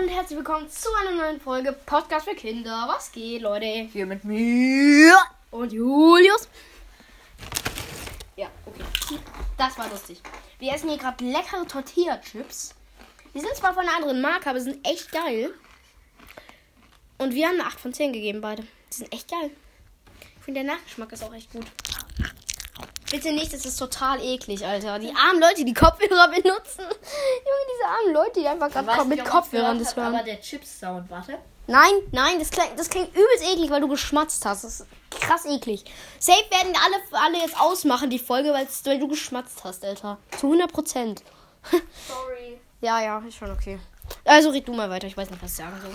und herzlich willkommen zu einer neuen Folge Podcast für Kinder. Was geht, Leute? Hier mit mir. Und Julius. Ja, okay. Das war lustig. Wir essen hier gerade leckere Tortilla-Chips. Die sind zwar von einer anderen Marke, aber sind echt geil. Und wir haben eine 8 von 10 gegeben, beide. Die sind echt geil. Ich finde, der Nachgeschmack ist auch echt gut. Bitte nicht, das ist total eklig, Alter. Die armen Leute, die Kopfhörer benutzen. Armen Leute, die einfach gerade mit Kopfhörern das hören. Aber der Chips-Sound, warte. Nein, nein, das klingt, das klingt übelst eklig, weil du geschmatzt hast. Das ist krass eklig. Safe werden alle, alle jetzt ausmachen, die Folge, weil du geschmatzt hast, Alter. Zu 100 Prozent. Sorry. Ja, ja, ist schon okay. Also red du mal weiter, ich weiß nicht, was ich sagen soll.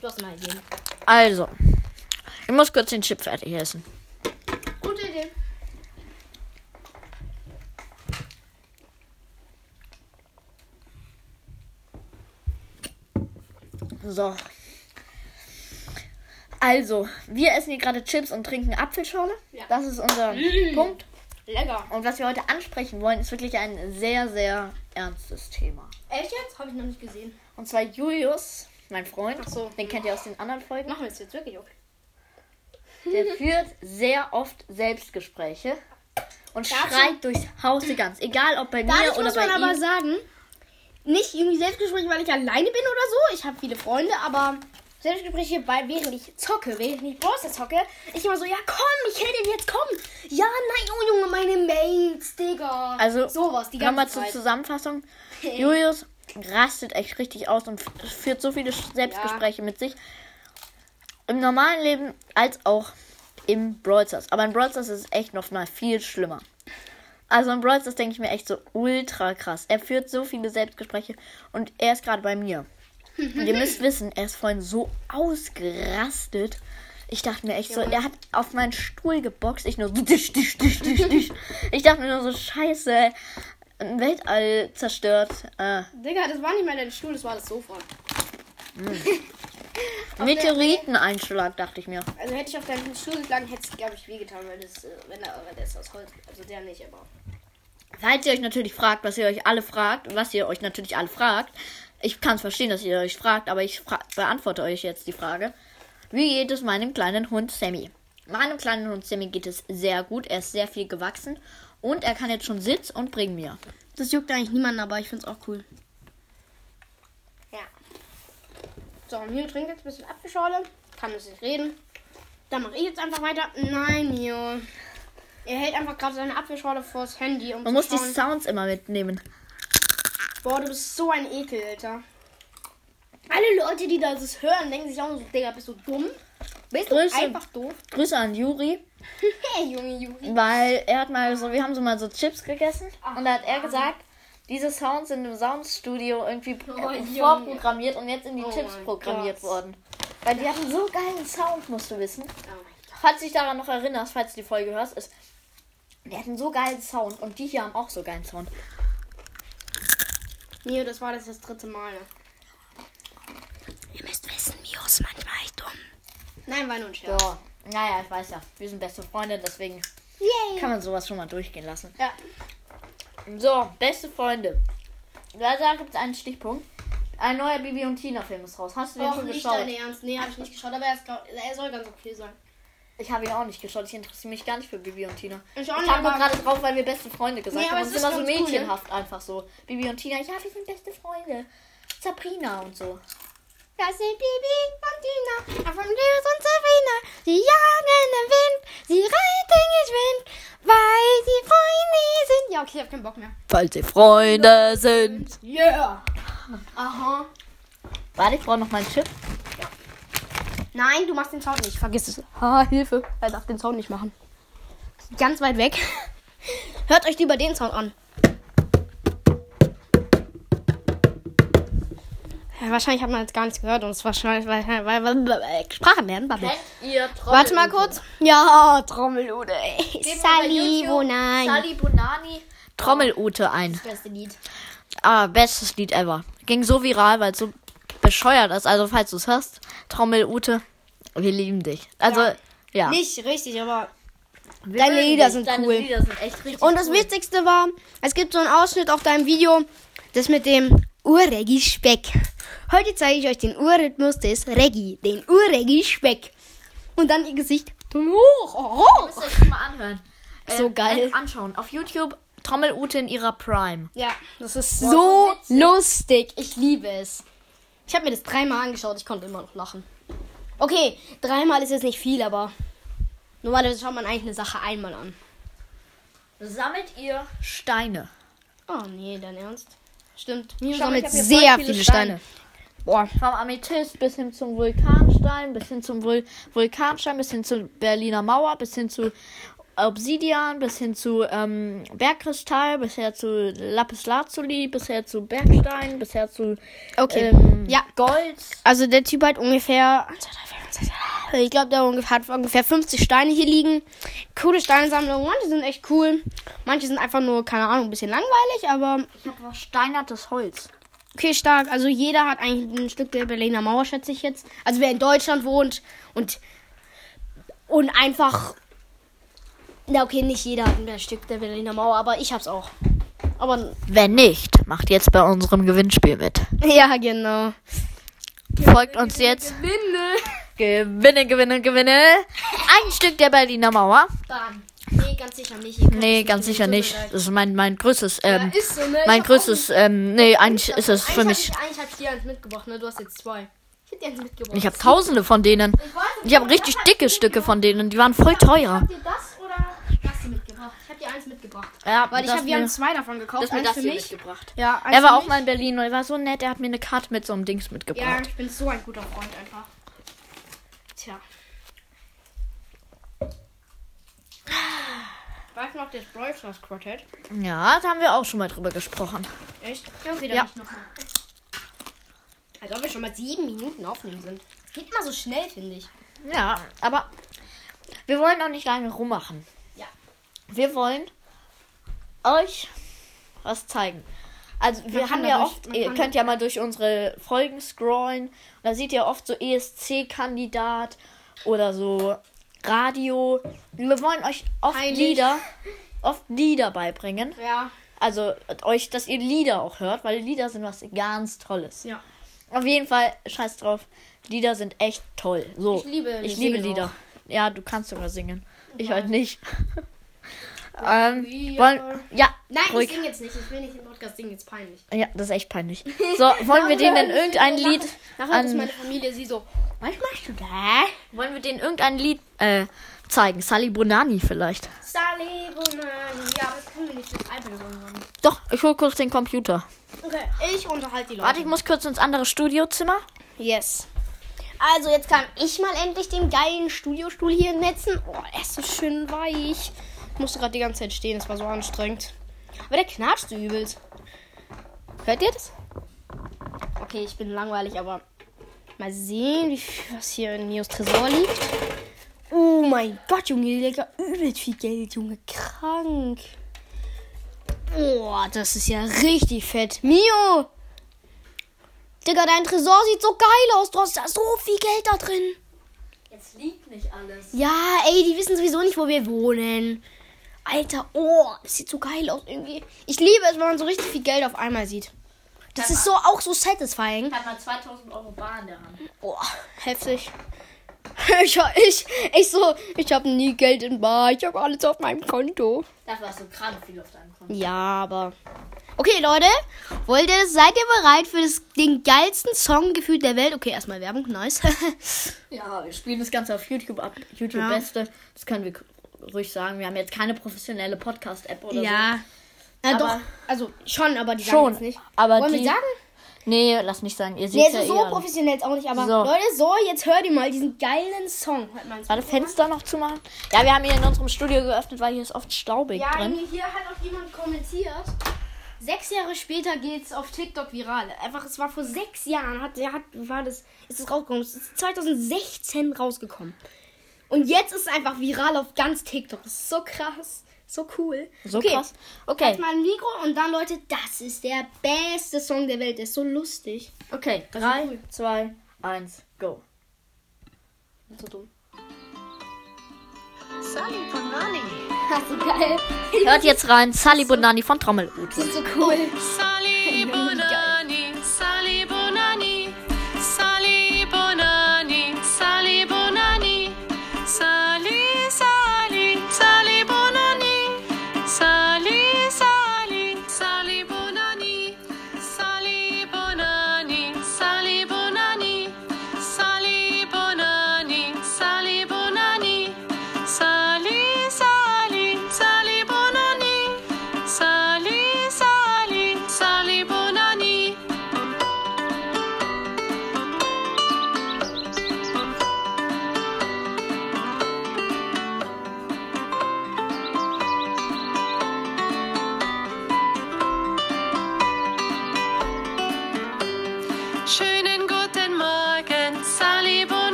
Du hast mal Ideen. Also, ich muss kurz den Chip fertig essen. So. Also, wir essen hier gerade Chips und trinken Apfelschorle. Ja. Das ist unser Punkt. Lecker. Und was wir heute ansprechen wollen, ist wirklich ein sehr, sehr ernstes Thema. Echt jetzt? Habe ich noch nicht gesehen. Und zwar Julius, mein Freund, Ach so. den kennt ihr aus den anderen Folgen. Machen wir es jetzt wirklich okay. Der führt sehr oft Selbstgespräche und Dazu- schreit durchs Haus die ganz. Egal ob bei mir Dadurch oder muss bei man ihm. aber sagen, nicht irgendwie Selbstgespräche, weil ich alleine bin oder so. Ich habe viele Freunde, aber Selbstgespräche, bei, während ich zocke, während ich Browser zocke, ich immer so, ja komm, ich hätte den jetzt kommen. Ja, nein, oh Junge, meine Mates, Digga. Also, sowas, die ganze zur Zeit. Zusammenfassung. Julius rastet echt richtig aus und führt so viele Selbstgespräche mit sich. Im normalen Leben als auch im Brawl Stars. Aber in Brawl Stars ist es echt noch mal viel schlimmer. Also in Brawl Stars denke ich mir echt so ultra krass. Er führt so viele Selbstgespräche und er ist gerade bei mir. Und ihr müsst wissen, er ist vorhin so ausgerastet. Ich dachte mir echt so, er hat auf meinen Stuhl geboxt. Ich nur so disch, disch, disch, disch, disch. Ich dachte mir nur so, scheiße, ein Weltall zerstört. Äh, Digga, das war nicht mal dein Stuhl, das war das Sofa. Meteoriteneinschlag, dachte ich mir. Also hätte ich auf deinen Stuhl geschlagen, hätte es, glaube ich, wehgetan, weil das, äh, wenn der, weil der ist aus Holz. Also der nicht, aber. Falls ihr euch natürlich fragt, was ihr euch alle fragt, was ihr euch natürlich alle fragt, ich kann es verstehen, dass ihr euch fragt, aber ich fra beantworte euch jetzt die Frage. Wie geht es meinem kleinen Hund Sammy? Meinem kleinen Hund Sammy geht es sehr gut. Er ist sehr viel gewachsen und er kann jetzt schon Sitz und bring mir. Das juckt eigentlich niemanden, aber ich finde es auch cool. Ja. So, Mio trinkt jetzt ein bisschen Apfelschorle. Kann jetzt nicht reden. Dann mache ich jetzt einfach weiter. Nein, Mio. Er hält einfach gerade seine Apfelschorle vors Handy. Um Man muss die schauen. Sounds immer mitnehmen. Boah, du bist so ein Ekel, Alter. Alle Leute, die das hören, denken sich auch so, Digga, bist du dumm? Bist du Grüße. einfach doof? Grüße an Juri, hey, Junge, Juri. weil er hat mal so, wir haben so mal so Chips gegessen Ach, und da hat er gesagt, diese Sounds sind im Soundstudio irgendwie Oh, äh, Junge. vorprogrammiert und jetzt in die Oh Chips programmiert Gott. worden. Weil die hatten so geilen Sound, musst du wissen. Oh. Falls du dich daran noch erinnerst, falls du die Folge hörst, ist, die hatten so geilen Sound und die hier haben auch so geilen Sound. Mio, das war das, das dritte Mal. ne? Ihr müsst wissen, Mio ist manchmal echt dumm. Nein, war nur ein Scherz. So, naja, ich weiß ja, wir sind beste Freunde, deswegen Yay. kann man sowas schon mal durchgehen lassen. Ja. So, beste Freunde. Da, da gibt es einen Stichpunkt. Ein neuer Bibi und Tina Film ist raus. Hast du den Och, schon nicht geschaut? dein Ernst. Nee, habe ich nicht geschaut, aber er, ist, er soll ganz okay sein. Ich habe ihn auch nicht geschaut. Ich interessiere mich gar nicht für Bibi und Tina. Ich auch Ich habe nur aber- gerade drauf, weil wir beste Freunde gesagt Nee, haben. es Und ist immer so cool, ne? mädchenhaft einfach so. Bibi und Tina, ja, wir sind beste Freunde. Sabrina und so. Das sind Bibi und Tina, von Lewis und Sabrina. Sie jagen im Wind, sie reiten geschwind, weil sie Freunde sind. Ja, okay, ich hab keinen Bock mehr. Weil sie Freunde sind. Yeah. Aha. Warte, ich brauche noch meinen Chip. Nein, du machst den Sound nicht. Vergiss es. Ha, Hilfe. Er darf den Sound nicht machen. Ganz weit weg. Hört euch lieber den Sound an. Ja, wahrscheinlich hat man jetzt gar nichts gehört und es ist wahrscheinlich weil, weil, weil, weil Sprache lernen. Babbel. Trommelute? Warte mal kurz. Ja, YouTube wo nein. Sali Bonani Trommelute ein. Das beste Lied. Ah, bestes Lied ever. Ging so viral, weil es so bescheuert ist. Also, falls du es hörst, Trommelute, wir lieben dich. Also, Ja. ja. Nicht richtig, aber. Deine Lieder sind Deine cool. Lieder sind echt richtig Und das cool. Wichtigste war, es gibt so einen Ausschnitt auf deinem Video, das mit dem Uregi Speck. Heute zeige ich euch den Urrhythmus des Reggae, den Urreggae-Speck. Und dann ihr Gesicht. Hoch, hoch. Müsst ihr euch mal anhören. So geil. äh, Anschauen. Auf YouTube Trommelute in ihrer Prime. Ja, das ist so so lustig. Ich liebe es. Ich habe mir das dreimal angeschaut, ich konnte immer noch lachen. Okay, dreimal ist jetzt nicht viel, aber normalerweise schaut man eigentlich eine Sache einmal an. Sammelt ihr Steine? Oh nee, dein Ernst? Stimmt. Mir Schau, sammelt sehr voll viele Steine. Boah. Vom Amethyst bis hin zum Vulkanstein, bis hin zum Vul Vulkanstein, bis hin zur Berliner Mauer, bis hin zu Obsidian, bis hin zu ähm, Bergkristall, bisher zu Lapis Lazuli, bisher zu Bergstein, bisher zu Okay. ähm, Ja. Gold. Also der Typ hat ungefähr. Ich glaube, der hat ungefähr 50 Steine hier liegen. Coole Steinsammlung. Manche sind echt cool. Manche sind einfach nur, keine Ahnung, ein bisschen langweilig, aber Ich habe versteinertes Holz. okay, stark. Also jeder hat eigentlich ein Stück der Berliner Mauer, schätze ich jetzt. Also wer in Deutschland wohnt und und einfach. Na okay, nicht jeder hat ein Stück der Berliner Mauer, aber ich hab's auch. Aber Wenn nicht, macht jetzt bei unserem Gewinnspiel mit. ja, genau. Folgt uns jetzt. Gewinne. Gewinne, gewinne, gewinne. Ein Stück der Berliner Mauer. Bam. Nee, ganz sicher nicht. Nee, ganz sicher nicht. Das ist mein, mein größtes, Ja, ähm, ist so, ne? mein Ich hab größtes, ähm, nee, eigentlich ist es für mich. Hab ich, eigentlich hab ich dir eins mitgebracht, ne? Du hast jetzt zwei. Ich hab dir eins mitgebracht. Ich habe tausende von denen. Ich Ich habe richtig hat dicke Stücke von denen. Die waren voll Ich teuer. hab dir das hier mitgebracht. Ich hab dir eins mitgebracht. Ja, Weil ich hab, wir haben zwei davon gekauft. das eins das für mich. mitgebracht. Ja, Er war auch mal in Berlin und er war so nett. Er hat mir eine Karte mit so einem Dings Ja, mitgebracht. ich bin so ein guter Freund einfach. Tja. Weißt du noch das Brawl Stars Quartett? Ja, da haben wir auch schon mal drüber gesprochen. Echt? Ja, okay, dann Ja. nicht noch mal. Als ob wir schon mal sieben Minuten aufnehmen sind. Geht mal so schnell, finde ich. Ja, aber wir wollen auch nicht lange rummachen. Ja. Wir wollen euch was zeigen. Also wir kann haben ja dadurch- oft, man ihr könnt ja mal durch unsere Folgen scrollen. Da seht ihr oft so ESC-Kandidat oder so Radio. Wir wollen euch oft Peinlich. Lieder, oft Lieder beibringen. Ja. Also euch, dass ihr Lieder auch hört, weil Lieder sind was ganz Tolles. Ja. Auf jeden Fall, scheiß drauf. Lieder sind echt toll. So. Ich liebe Ich liebe Lieder. auch. Ja, du kannst sogar singen. Ich halt nicht. ähm, wollen, ja, Nein, ruhig. ich singe jetzt nicht. Ich will nicht im Podcast singen, jetzt peinlich. Ja, das ist echt peinlich. So, wollen wir denen denn irgendein Lied Nachher ist an, meine Familie sie so, was machst du da? wollen wir denen irgendein Lied äh, zeigen? Sally Bonani vielleicht. Sally Bonani. Ja, das können wir nicht das iPad irgendwann. Doch, ich hol kurz den Computer. Okay, ich unterhalte die Leute. Warte, ich muss kurz ins andere Studiozimmer. Yes. Also, jetzt kann ich mal endlich den geilen Studiostuhl hier netzen. Oh, er ist so schön weich. Ich musste gerade die ganze Zeit stehen, es war so anstrengend. Aber der knatscht so übelst. Hört ihr das? Okay, ich bin langweilig, aber mal sehen, wie viel, was hier in Mios Tresor liegt. Oh mein Gott, Junge, Digga, übelst viel Geld, Junge, krank. Oh, das ist ja richtig fett. Mio, Digga, dein Tresor sieht so geil aus. Du hast da so viel Geld da drin. Jetzt liegt nicht alles. Ja, ey, die wissen sowieso nicht, wo wir wohnen. Alter, oh, das sieht so geil aus irgendwie. Ich liebe es, wenn man so richtig viel Geld auf einmal sieht. Das ist so auch so satisfying. Ich habe mal 2000 Euro Bar in der Hand. Oh, heftig. Ich, ich, ich so, ich habe nie Geld in Bar. Ich habe alles auf meinem Konto. Dafür hast du gerade viel auf deinem Konto. Ja, aber. Okay, Leute. Wollt ihr, seid ihr bereit für das, den geilsten Song gefühlt der Welt? Okay, erstmal Werbung, nice. Ja, wir spielen das Ganze auf YouTube ab. YouTube Ja. Beste. Das können wir ruhig sagen. Wir haben jetzt keine professionelle Podcast-App oder ja. Na Aber- doch. Also schon, aber die so. sagen Schon. jetzt nicht. Aber Wollen die, wir sagen? Nee, lass nicht sagen. Ihr Nee, seht so, ja so eh alle. professionell ist auch nicht, aber So. Leute, so, jetzt hört ihr mal diesen geilen Song. Ins Warte. Fenster noch zumachen? Ja, wir haben hier in unserem Studio geöffnet, weil hier ist oft staubig Ja, drin. hier hat auch jemand kommentiert. Sechs Jahre später geht's auf TikTok viral. Einfach, es war vor sechs Jahren, hat, der hat, war das, ist es rausgekommen. Es ist 2016 rausgekommen. Und jetzt ist es einfach viral auf ganz TikTok. Das ist so krass. So cool. So okay. krass. Okay, Halt mal ein Mikro und dann, Leute, das ist der beste Song der Welt. Der ist so lustig. okay. ist Drei, cool. zwei, eins, go. So dumm. Sally Bonani. Das ist geil. Hört jetzt rein, Sally Bonani von Trommelute. Das ist so cool. Sally Bonani.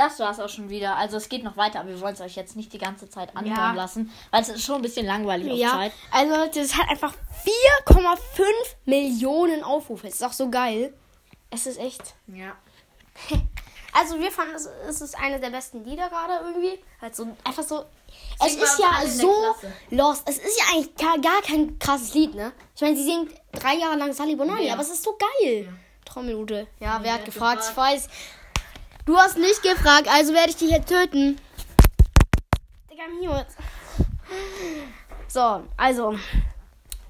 Das war's auch schon wieder. Also es geht noch weiter, aber wir wollen es euch jetzt nicht die ganze Zeit anhören Ja. lassen, weil es ist schon ein bisschen langweilig auf Ja, Zeit. also Leute, das hat einfach 4,5 Millionen Aufrufe. Ist doch so geil. Es ist echt. Ja. Also wir fanden, es, es ist eine der besten Lieder gerade irgendwie. Halt so einfach so. Es ist ja so lost. Es ist ja eigentlich gar, gar kein krasses Lied, ne? Ich meine, sie singt drei Jahre lang Sally Bonani, Ja. aber es ist so geil. Trommelute. Ja, wer hat hat gefragt? gefragt? Ich weiß. Du hast nicht gefragt, also werde ich dich hier töten. Digga, Mio. So, also.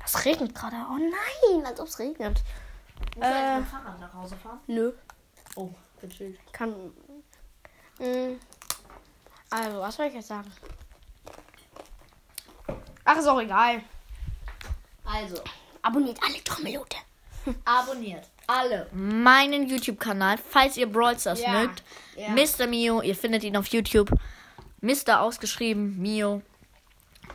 Es regnet gerade. Oh nein, als ob es regnet. Muss äh, mit dem Fahrrad nach Hause fahren? Nö. Oh, gechillt. Kann. Mm. Also, was soll ich jetzt sagen? Ach, ist auch egal. Also, Abonniert alle Trommelute. Abonniert alle meinen YouTube-Kanal, falls ihr Brawl Stars Ja, mögt. ja. Mr. Mio, ihr findet ihn auf YouTube. Mr. ausgeschrieben, Mio.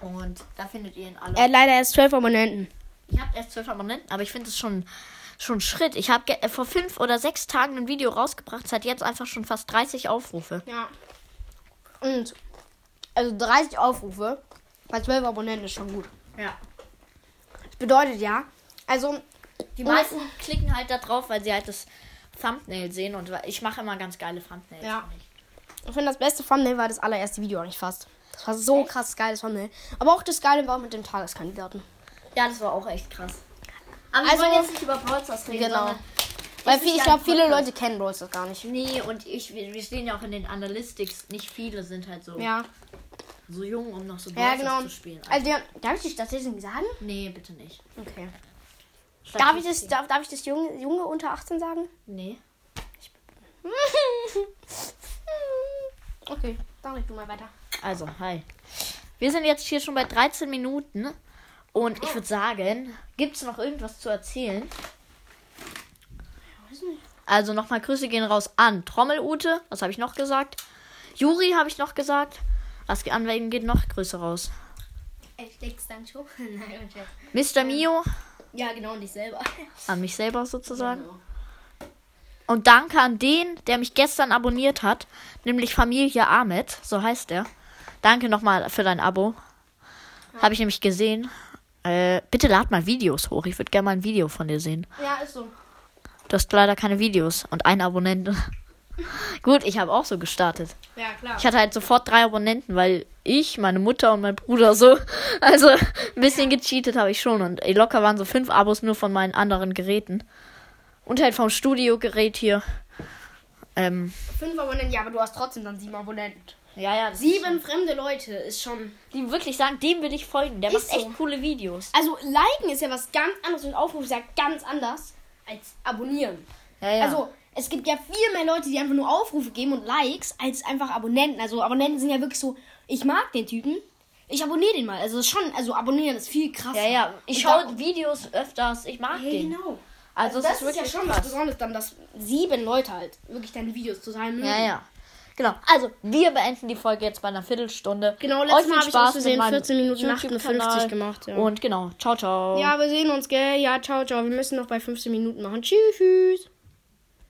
Und da findet ihr ihn alle. Er hat leider erst 12 Abonnenten. Ich habe erst zwölf Abonnenten, aber ich finde es schon, schon Schritt. Ich habe äh, vor fünf oder sechs Tagen ein Video rausgebracht. Es hat jetzt einfach schon fast 30 Aufrufe. Ja. Und. Also 30 Aufrufe. Bei 12 Abonnenten ist schon gut. Ja. Das bedeutet ja. Also. Die Und- meisten klicken halt da drauf, weil sie halt das Thumbnail sehen. Und ich mache immer ganz geile Thumbnails. Ja. ich. Finde, das beste Thumbnail war das allererste Video eigentlich fast. Das war so krass geiles Thumbnail. Aber auch das geile war mit dem Tageskandidaten. Ja, das war auch echt krass. Aber Also- wir wollen jetzt nicht über Brawl Stars reden, Genau. Weil viel, ich glaube, viele. Leute kennen Brawl Stars gar nicht. Nee, und ich, wir, stehen ja auch in den Analytics. Nicht viele sind halt so, Ja. so jung, um noch so Brawl Ja, genau. zu spielen. Also, ja, darf ich die Statistiken sagen? nee, bitte nicht. Okay. Darf ich das, darf, darf ich das Junge, Junge unter 18 sagen? Nee. okay, dann red du mal weiter. Also, hi. Wir sind jetzt hier schon bei 13 Minuten. Und ich würde sagen, gibt es noch irgendwas zu erzählen? Also nochmal Grüße gehen raus an Trommelute, was habe ich noch gesagt? Juri habe ich noch gesagt. Was an wen geht noch Grüße raus? Hashtag Sancho. Nein. Mr. Mio, Ja, genau, und dich selber. an mich selber sozusagen. Genau. Und danke an den, der mich gestern abonniert hat, nämlich Familie Ahmed, so heißt er. Danke nochmal für dein Abo. Habe ich nämlich gesehen. Äh, bitte lad mal Videos hoch. Ich würde gerne mal ein Video von dir sehen. Ja, ist so. Du hast leider keine Videos und einen Abonnenten. Gut, ich habe auch so gestartet. Ja, klar. Ich hatte halt sofort drei Abonnenten, weil ich, meine Mutter und mein Bruder so. Also ein bisschen gecheatet habe ich schon. Und ey, locker waren so fünf Abos nur von meinen anderen Geräten. Und halt vom Studiogerät hier. Ähm, Fünf Abonnenten, ja, aber du hast trotzdem dann sieben Abonnenten. ja, ja. Sieben fremde Leute ist schon. Die wirklich sagen, dem will ich folgen. Der macht echt so. coole Videos. Also, liken ist ja was ganz anderes und Aufruf ist ja ganz anders als abonnieren. Ja, ja. Also, es gibt ja viel mehr Leute, die einfach nur Aufrufe geben und Likes, als einfach Abonnenten. Also, Abonnenten sind ja wirklich so, ich mag den Typen, ich abonniere den mal. Also, das schon, also abonnieren ist viel krasser. ja, ja. Ich schaue Videos öfters. Ich mag Hey, den. genau. Also, das es ist wirklich ja schon was krass. Besonderes, dann, dass sieben Leute halt wirklich deine Videos zu sein mögen. Ja, ja. Genau. Also, wir beenden die Folge jetzt bei einer Viertelstunde. Genau, letztes viel Mal habe ich aus Versehen mit meinem 14 Minuten YouTube-Kanal. 58 gemacht. Ja. Und genau, ciao, ciao. ja, wir sehen uns, gell? Ja, ciao, ciao. Wir müssen noch bei 15 Minuten machen. Tschüss.